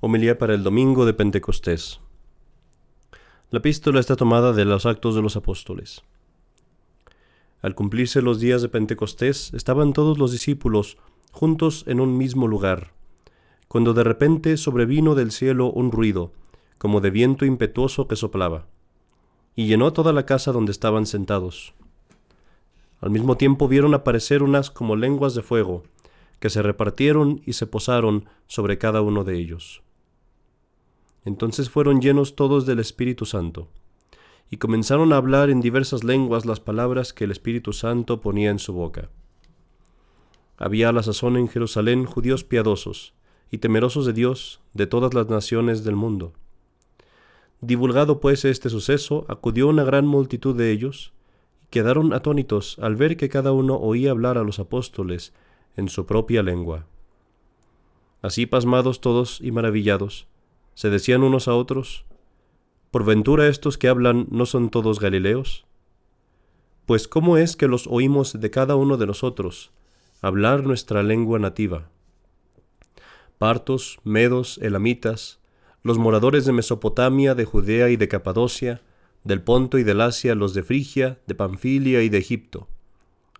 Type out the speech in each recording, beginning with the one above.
Homilía para el domingo de Pentecostés. La epístola está tomada de los Actos de los Apóstoles. Al cumplirse los días de Pentecostés, estaban todos los discípulos juntos en un mismo lugar, cuando de repente sobrevino del cielo un ruido, como de viento impetuoso que soplaba, y llenó toda la casa donde estaban sentados. Al mismo tiempo vieron aparecer unas como lenguas de fuego, que se repartieron y se posaron sobre cada uno de ellos. Entonces fueron llenos todos del Espíritu Santo, y comenzaron a hablar en diversas lenguas las palabras que el Espíritu Santo ponía en su boca. Había a la sazón en Jerusalén judíos piadosos y temerosos de Dios de todas las naciones del mundo. Divulgado pues este suceso, acudió una gran multitud de ellos, y quedaron atónitos al ver que cada uno oía hablar a los apóstoles en su propia lengua. Así pasmados todos y maravillados, se decían unos a otros, ¿por ventura estos que hablan no son todos Galileos? Pues ¿cómo es que los oímos de cada uno de nosotros hablar nuestra lengua nativa? Partos, medos, elamitas, los moradores de Mesopotamia, de Judea y de Capadocia, del Ponto y del Asia, los de Frigia, de Panfilia y de Egipto,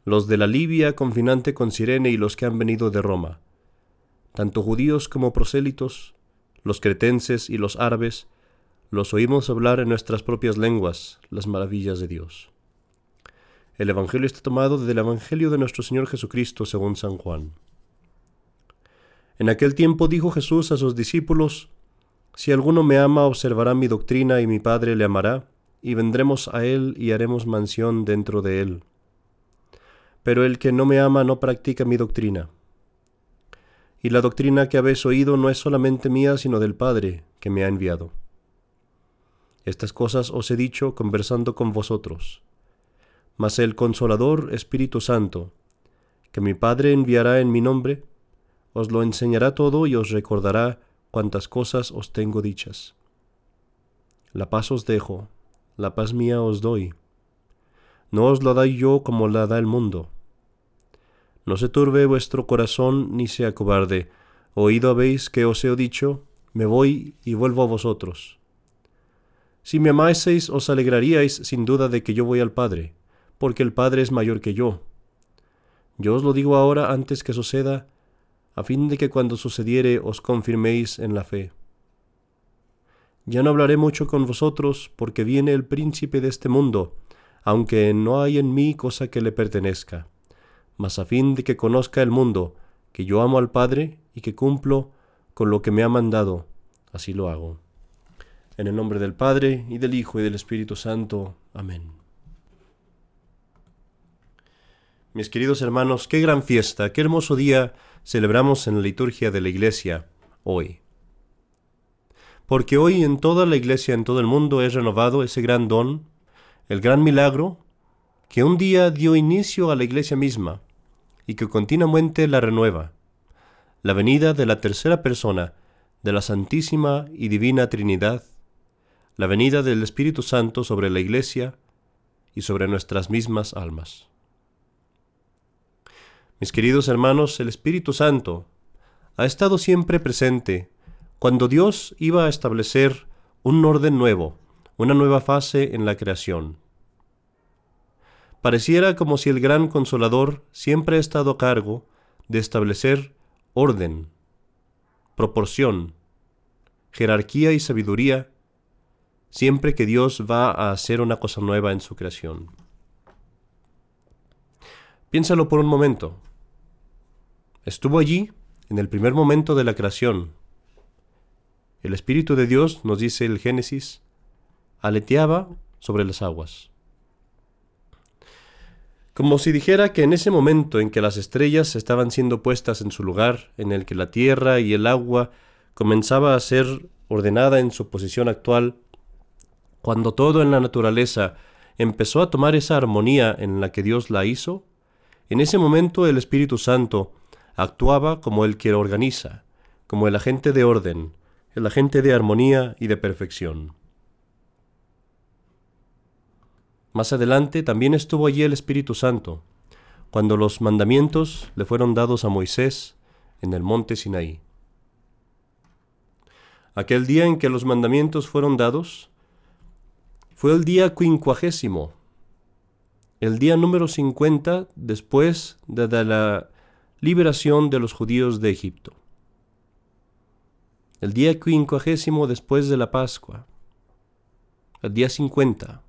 los de la Libia confinante con Sirene y los que han venido de Roma, tanto judíos como prosélitos, los cretenses y los árabes, los oímos hablar en nuestras propias lenguas las maravillas de Dios. El Evangelio está tomado del Evangelio de nuestro Señor Jesucristo según San Juan. En aquel tiempo dijo Jesús a sus discípulos, Si alguno me ama, observará mi doctrina y mi Padre le amará, y vendremos a él y haremos mansión dentro de él. Pero el que no me ama no practica mi doctrina y la doctrina que habéis oído no es solamente mía, sino del Padre que me ha enviado. Estas cosas os he dicho conversando con vosotros. Mas el consolador Espíritu Santo, que mi Padre enviará en mi nombre, os lo enseñará todo y os recordará cuantas cosas os tengo dichas. La paz os dejo, la paz mía os doy. No os la doy yo como la da el mundo. No se turbe vuestro corazón ni sea cobarde. Oído habéis que os he dicho, me voy y vuelvo a vosotros. Si me amaseis os alegraríais sin duda de que yo voy al Padre, porque el Padre es mayor que yo. Yo os lo digo ahora antes que suceda, a fin de que cuando sucediere os confirméis en la fe. Ya no hablaré mucho con vosotros, porque viene el príncipe de este mundo, aunque no hay en mí cosa que le pertenezca mas a fin de que conozca el mundo que yo amo al Padre y que cumplo con lo que me ha mandado, así lo hago. En el nombre del Padre, y del Hijo, y del Espíritu Santo. Amén. Mis queridos hermanos, qué gran fiesta, qué hermoso día celebramos en la liturgia de la Iglesia hoy. Porque hoy en toda la Iglesia, en todo el mundo, es renovado ese gran don, el gran milagro, que un día dio inicio a la Iglesia misma, y que continuamente la renueva, la venida de la tercera persona de la Santísima y Divina Trinidad, la venida del Espíritu Santo sobre la Iglesia y sobre nuestras mismas almas. Mis queridos hermanos, el Espíritu Santo ha estado siempre presente cuando Dios iba a establecer un orden nuevo, una nueva fase en la creación. Pareciera como si el gran consolador siempre ha estado a cargo de establecer orden, proporción, jerarquía y sabiduría siempre que Dios va a hacer una cosa nueva en su creación. Piénsalo por un momento. Estuvo allí en el primer momento de la creación. El Espíritu de Dios, nos dice el Génesis, aleteaba sobre las aguas como si dijera que en ese momento en que las estrellas estaban siendo puestas en su lugar, en el que la tierra y el agua comenzaba a ser ordenada en su posición actual, cuando todo en la naturaleza empezó a tomar esa armonía en la que Dios la hizo, en ese momento el Espíritu Santo actuaba como el que organiza, como el agente de orden, el agente de armonía y de perfección. Más adelante también estuvo allí el Espíritu Santo, cuando los mandamientos le fueron dados a Moisés en el monte Sinaí. aquel día en que los mandamientos fueron dados, fue el día quincuagésimo, el día número 50 después de la liberación de los judíos de Egipto. El día quincuagésimo después de la Pascua. El día 50.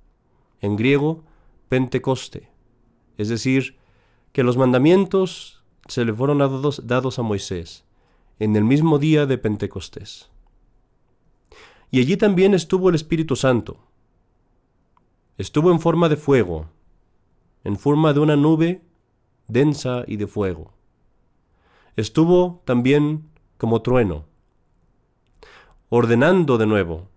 En griego, Pentecoste. Es decir, que los mandamientos se le fueron dados, dados a Moisés en el mismo día de Pentecostés. Y allí también estuvo el Espíritu Santo. Estuvo en forma de fuego, en forma de una nube densa y de fuego. Estuvo también como trueno, ordenando de nuevo,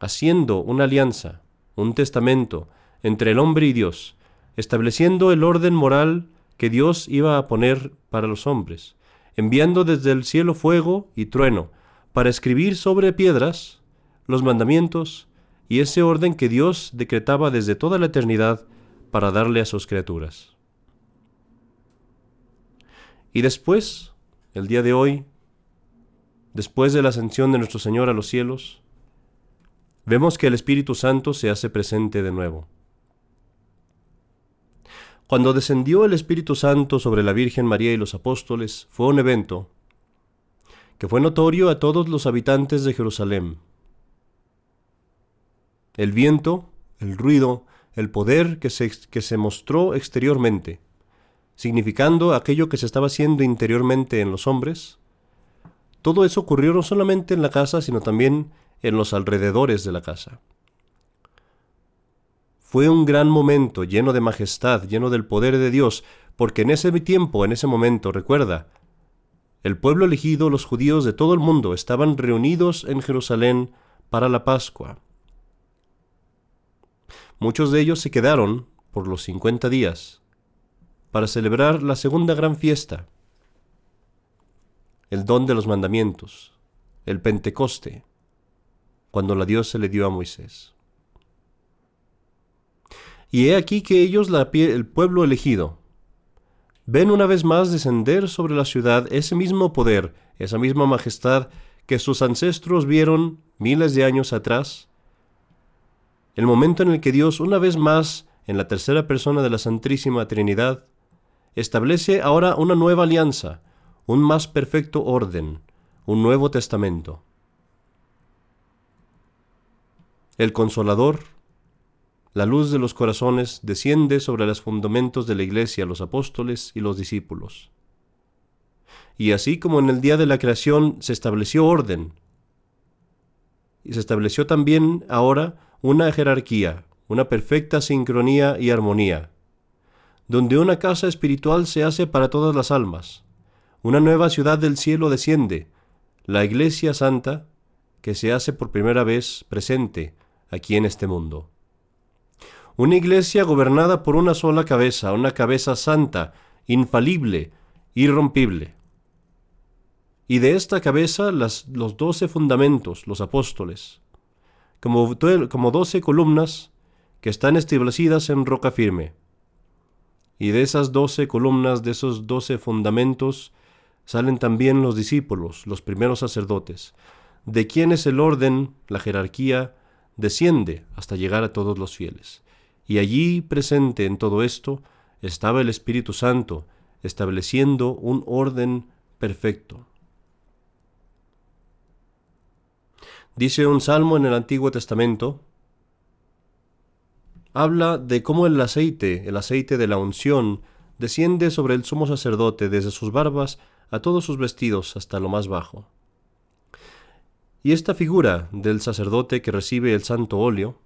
haciendo una alianza, un testamento entre el hombre y Dios, estableciendo el orden moral que Dios iba a poner para los hombres, enviando desde el cielo fuego y trueno, para escribir sobre piedras los mandamientos y ese orden que Dios decretaba desde toda la eternidad para darle a sus criaturas. Y después, el día de hoy, después de la ascensión de nuestro Señor a los cielos, vemos que el Espíritu Santo se hace presente de nuevo. Cuando descendió el Espíritu Santo sobre la Virgen María y los apóstoles, fue un evento que fue notorio a todos los habitantes de Jerusalén. El viento, el ruido, el poder que se, que se mostró exteriormente, significando aquello que se estaba haciendo interiormente en los hombres, todo eso ocurrió no solamente en la casa, sino también en los alrededores de la casa. Fue un gran momento lleno de majestad, lleno del poder de Dios, porque en ese tiempo, en ese momento, recuerda, el pueblo elegido, los judíos de todo el mundo, estaban reunidos en Jerusalén para la Pascua. Muchos de ellos se quedaron por los cincuenta días para celebrar la segunda gran fiesta, el don de los mandamientos, el Pentecoste, cuando la Dios se le dio a Moisés. Y he aquí que ellos, el pueblo elegido, ven una vez más descender sobre la ciudad ese mismo poder, esa misma majestad que sus ancestros vieron miles de años atrás el momento en el que Dios, una vez más, en la tercera persona de la Santísima Trinidad, establece ahora una nueva alianza, un más perfecto orden, un nuevo testamento. El Consolador, la luz de los corazones, desciende sobre los fundamentos de la Iglesia, los apóstoles y los discípulos. Y así como en el día de la creación se estableció orden, y se estableció también ahora una jerarquía, una perfecta sincronía y armonía, donde una casa espiritual se hace para todas las almas, una nueva ciudad del cielo desciende, la Iglesia Santa, que se hace por primera vez presente aquí en este mundo. Una iglesia gobernada por una sola cabeza, una cabeza santa, infalible, irrompible. Y de esta cabeza los doce fundamentos, los apóstoles, como, como doce columnas que están establecidas en roca firme. Y de esas doce columnas, de esos doce fundamentos, salen también los discípulos, los primeros sacerdotes, de quienes el orden, la jerarquía, desciende hasta llegar a todos los fieles. Y allí presente en todo esto estaba el Espíritu Santo, estableciendo un orden perfecto. Dice un salmo en el Antiguo Testamento, habla de cómo el aceite, el aceite de la unción, desciende sobre el sumo sacerdote desde sus barbas a todos sus vestidos hasta lo más bajo. Y esta figura del sacerdote que recibe el santo óleo,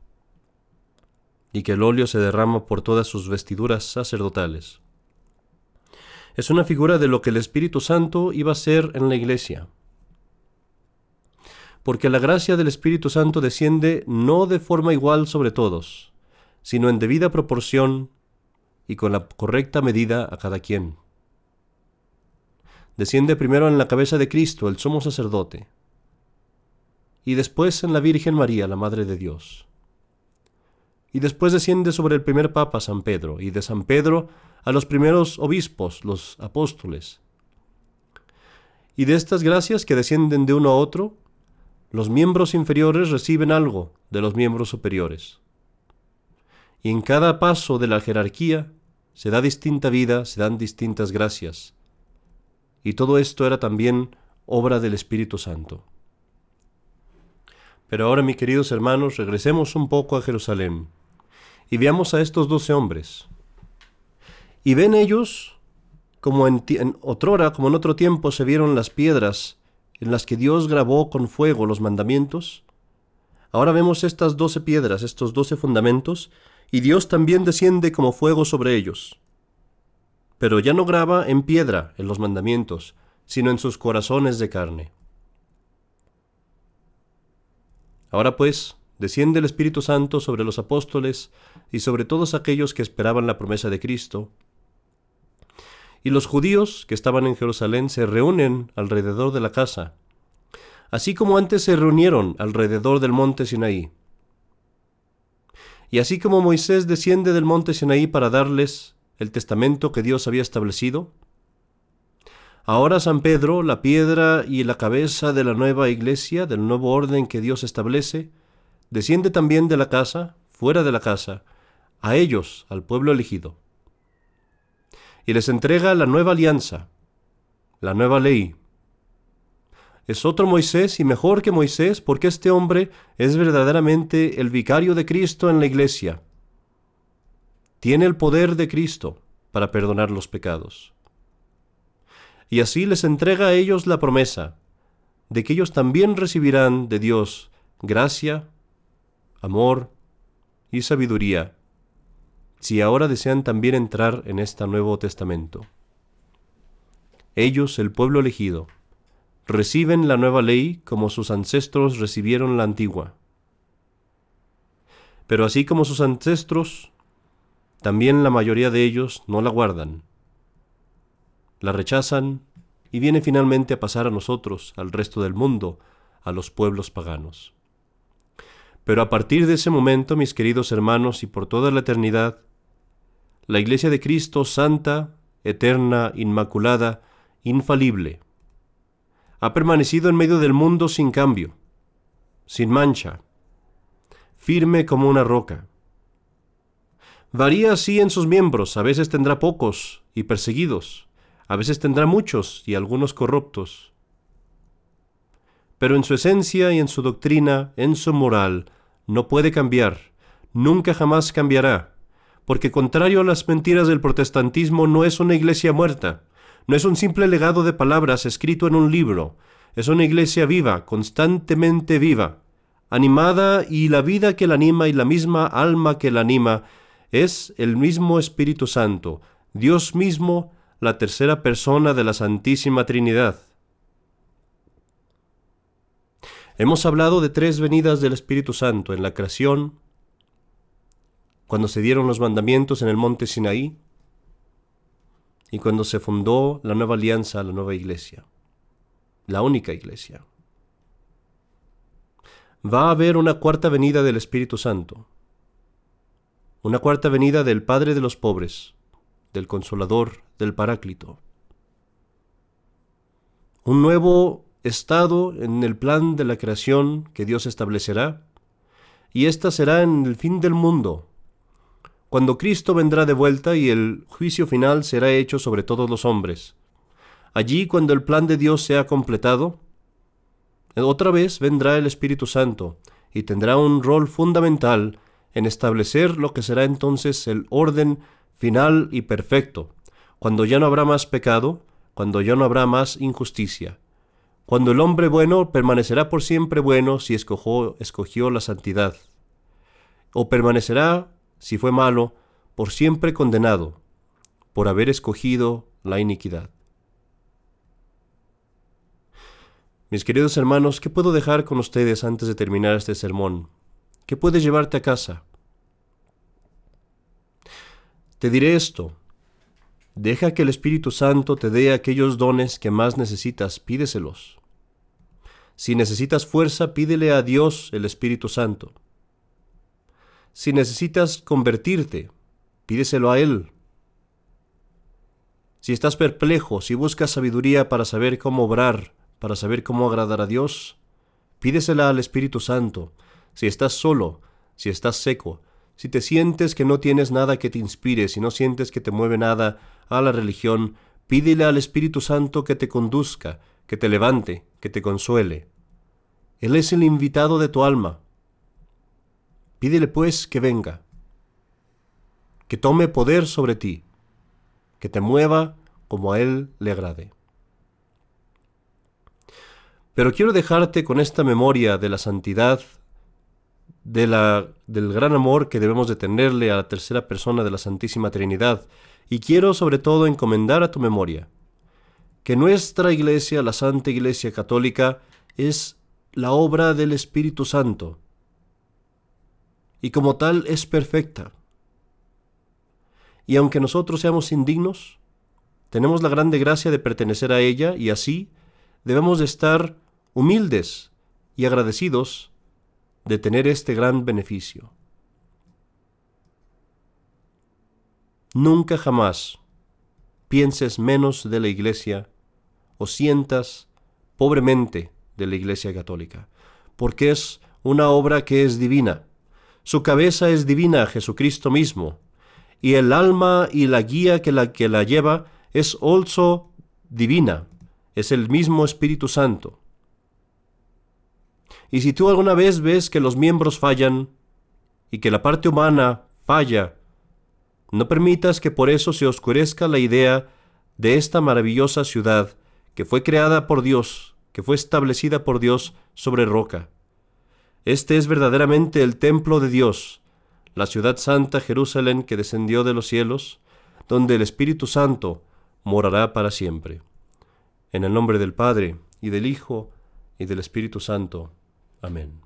y que el óleo se derrama por todas sus vestiduras sacerdotales, es una figura de lo que el Espíritu Santo iba a ser en la iglesia porque la gracia del Espíritu Santo desciende no de forma igual sobre todos, sino en debida proporción y con la correcta medida a cada quien. Desciende primero en la cabeza de Cristo, el sumo sacerdote, y después en la Virgen María, la Madre de Dios. Y después desciende sobre el primer Papa, San Pedro, y de San Pedro a los primeros obispos, los apóstoles. Y de estas gracias que descienden de uno a otro, los miembros inferiores reciben algo de los miembros superiores. Y en cada paso de la jerarquía se da distinta vida, se dan distintas gracias. Y todo esto era también obra del Espíritu Santo. Pero ahora, mis queridos hermanos, regresemos un poco a Jerusalén y veamos a estos doce hombres. Y ven ellos, como en, en otrora, como en otro tiempo se vieron las piedras en las que Dios grabó con fuego los mandamientos, ahora vemos estas doce piedras, estos doce fundamentos, y Dios también desciende como fuego sobre ellos. Pero ya no graba en piedra en los mandamientos, sino en sus corazones de carne. Ahora pues, desciende el Espíritu Santo sobre los apóstoles y sobre todos aquellos que esperaban la promesa de Cristo, y los judíos que estaban en Jerusalén se reúnen alrededor de la casa, así como antes se reunieron alrededor del monte Sinaí. Y así como Moisés desciende del monte Sinaí para darles el testamento que Dios había establecido, ahora San Pedro, la piedra y la cabeza de la nueva iglesia, del nuevo orden que Dios establece, desciende también de la casa, fuera de la casa, a ellos, al pueblo elegido y les entrega la nueva alianza, la nueva ley. Es otro Moisés y mejor que Moisés porque este hombre es verdaderamente el vicario de Cristo en la iglesia. Tiene el poder de Cristo para perdonar los pecados. Y así les entrega a ellos la promesa de que ellos también recibirán de Dios gracia, amor y sabiduría si ahora desean también entrar en este Nuevo Testamento. Ellos, el pueblo elegido, reciben la nueva ley como sus ancestros recibieron la antigua. Pero así como sus ancestros, también la mayoría de ellos no la guardan, la rechazan y viene finalmente a pasar a nosotros, al resto del mundo, a los pueblos paganos. Pero a partir de ese momento, mis queridos hermanos, y por toda la eternidad, la Iglesia de Cristo santa, eterna, inmaculada, infalible, ha permanecido en medio del mundo sin cambio, sin mancha, firme como una roca. Varía así en sus miembros, a veces tendrá pocos y perseguidos, a veces tendrá muchos y algunos corruptos. Pero en su esencia y en su doctrina, en su moral, no puede cambiar, nunca jamás cambiará porque contrario a las mentiras del protestantismo no es una iglesia muerta, no es un simple legado de palabras escrito en un libro, es una iglesia viva, constantemente viva, animada y la vida que la anima y la misma alma que la anima es el mismo Espíritu Santo, Dios mismo, la tercera persona de la Santísima Trinidad. Hemos hablado de tres venidas del Espíritu Santo en la creación, cuando se dieron los mandamientos en el monte Sinaí y cuando se fundó la nueva alianza, la nueva iglesia, la única iglesia. Va a haber una cuarta venida del Espíritu Santo, una cuarta venida del Padre de los pobres, del Consolador, del Paráclito. Un nuevo estado en el plan de la creación que Dios establecerá, y ésta será en el fin del mundo, cuando Cristo vendrá de vuelta y el juicio final será hecho sobre todos los hombres. Allí, cuando el plan de Dios sea completado, otra vez vendrá el Espíritu Santo y tendrá un rol fundamental en establecer lo que será entonces el orden final y perfecto, cuando ya no habrá más pecado, cuando ya no habrá más injusticia, cuando el hombre bueno permanecerá por siempre bueno si escogió, escogió la santidad, o permanecerá si fue malo, por siempre condenado, por haber escogido la iniquidad. Mis queridos hermanos, ¿qué puedo dejar con ustedes antes de terminar este sermón? ¿Qué puedes llevarte a casa? Te diré esto. Deja que el Espíritu Santo te dé aquellos dones que más necesitas, pídeselos. Si necesitas fuerza, pídele a Dios el Espíritu Santo. Si necesitas convertirte, pídeselo a Él. Si estás perplejo, si buscas sabiduría para saber cómo obrar, para saber cómo agradar a Dios, Pídesela al Espíritu Santo. Si estás solo, si estás seco, si te sientes que no tienes nada que te inspire, si no sientes que te mueve nada a la religión, pídele al Espíritu Santo que te conduzca, que te levante, que te consuele. Él es el invitado de tu alma. Pídele pues que venga, que tome poder sobre ti, que te mueva como a Él le agrade. Pero quiero dejarte con esta memoria de la santidad, de la, del gran amor que debemos de tenerle a la tercera persona de la Santísima Trinidad, y quiero sobre todo encomendar a tu memoria que nuestra Iglesia, la Santa Iglesia Católica, es la obra del Espíritu Santo, y como tal es perfecta. Y aunque nosotros seamos indignos, tenemos la grande gracia de pertenecer a ella y así debemos de estar humildes y agradecidos de tener este gran beneficio. Nunca jamás pienses menos de la Iglesia o sientas pobremente de la Iglesia Católica, porque es una obra que es divina. Su cabeza es divina, Jesucristo mismo, y el alma y la guía que la, que la lleva es also divina, es el mismo Espíritu Santo. Y si tú alguna vez ves que los miembros fallan y que la parte humana falla, no permitas que por eso se oscurezca la idea de esta maravillosa ciudad que fue creada por Dios, que fue establecida por Dios sobre roca. Este es verdaderamente el templo de Dios, la ciudad santa Jerusalén que descendió de los cielos, donde el Espíritu Santo morará para siempre. En el nombre del Padre, y del Hijo, y del Espíritu Santo. Amén.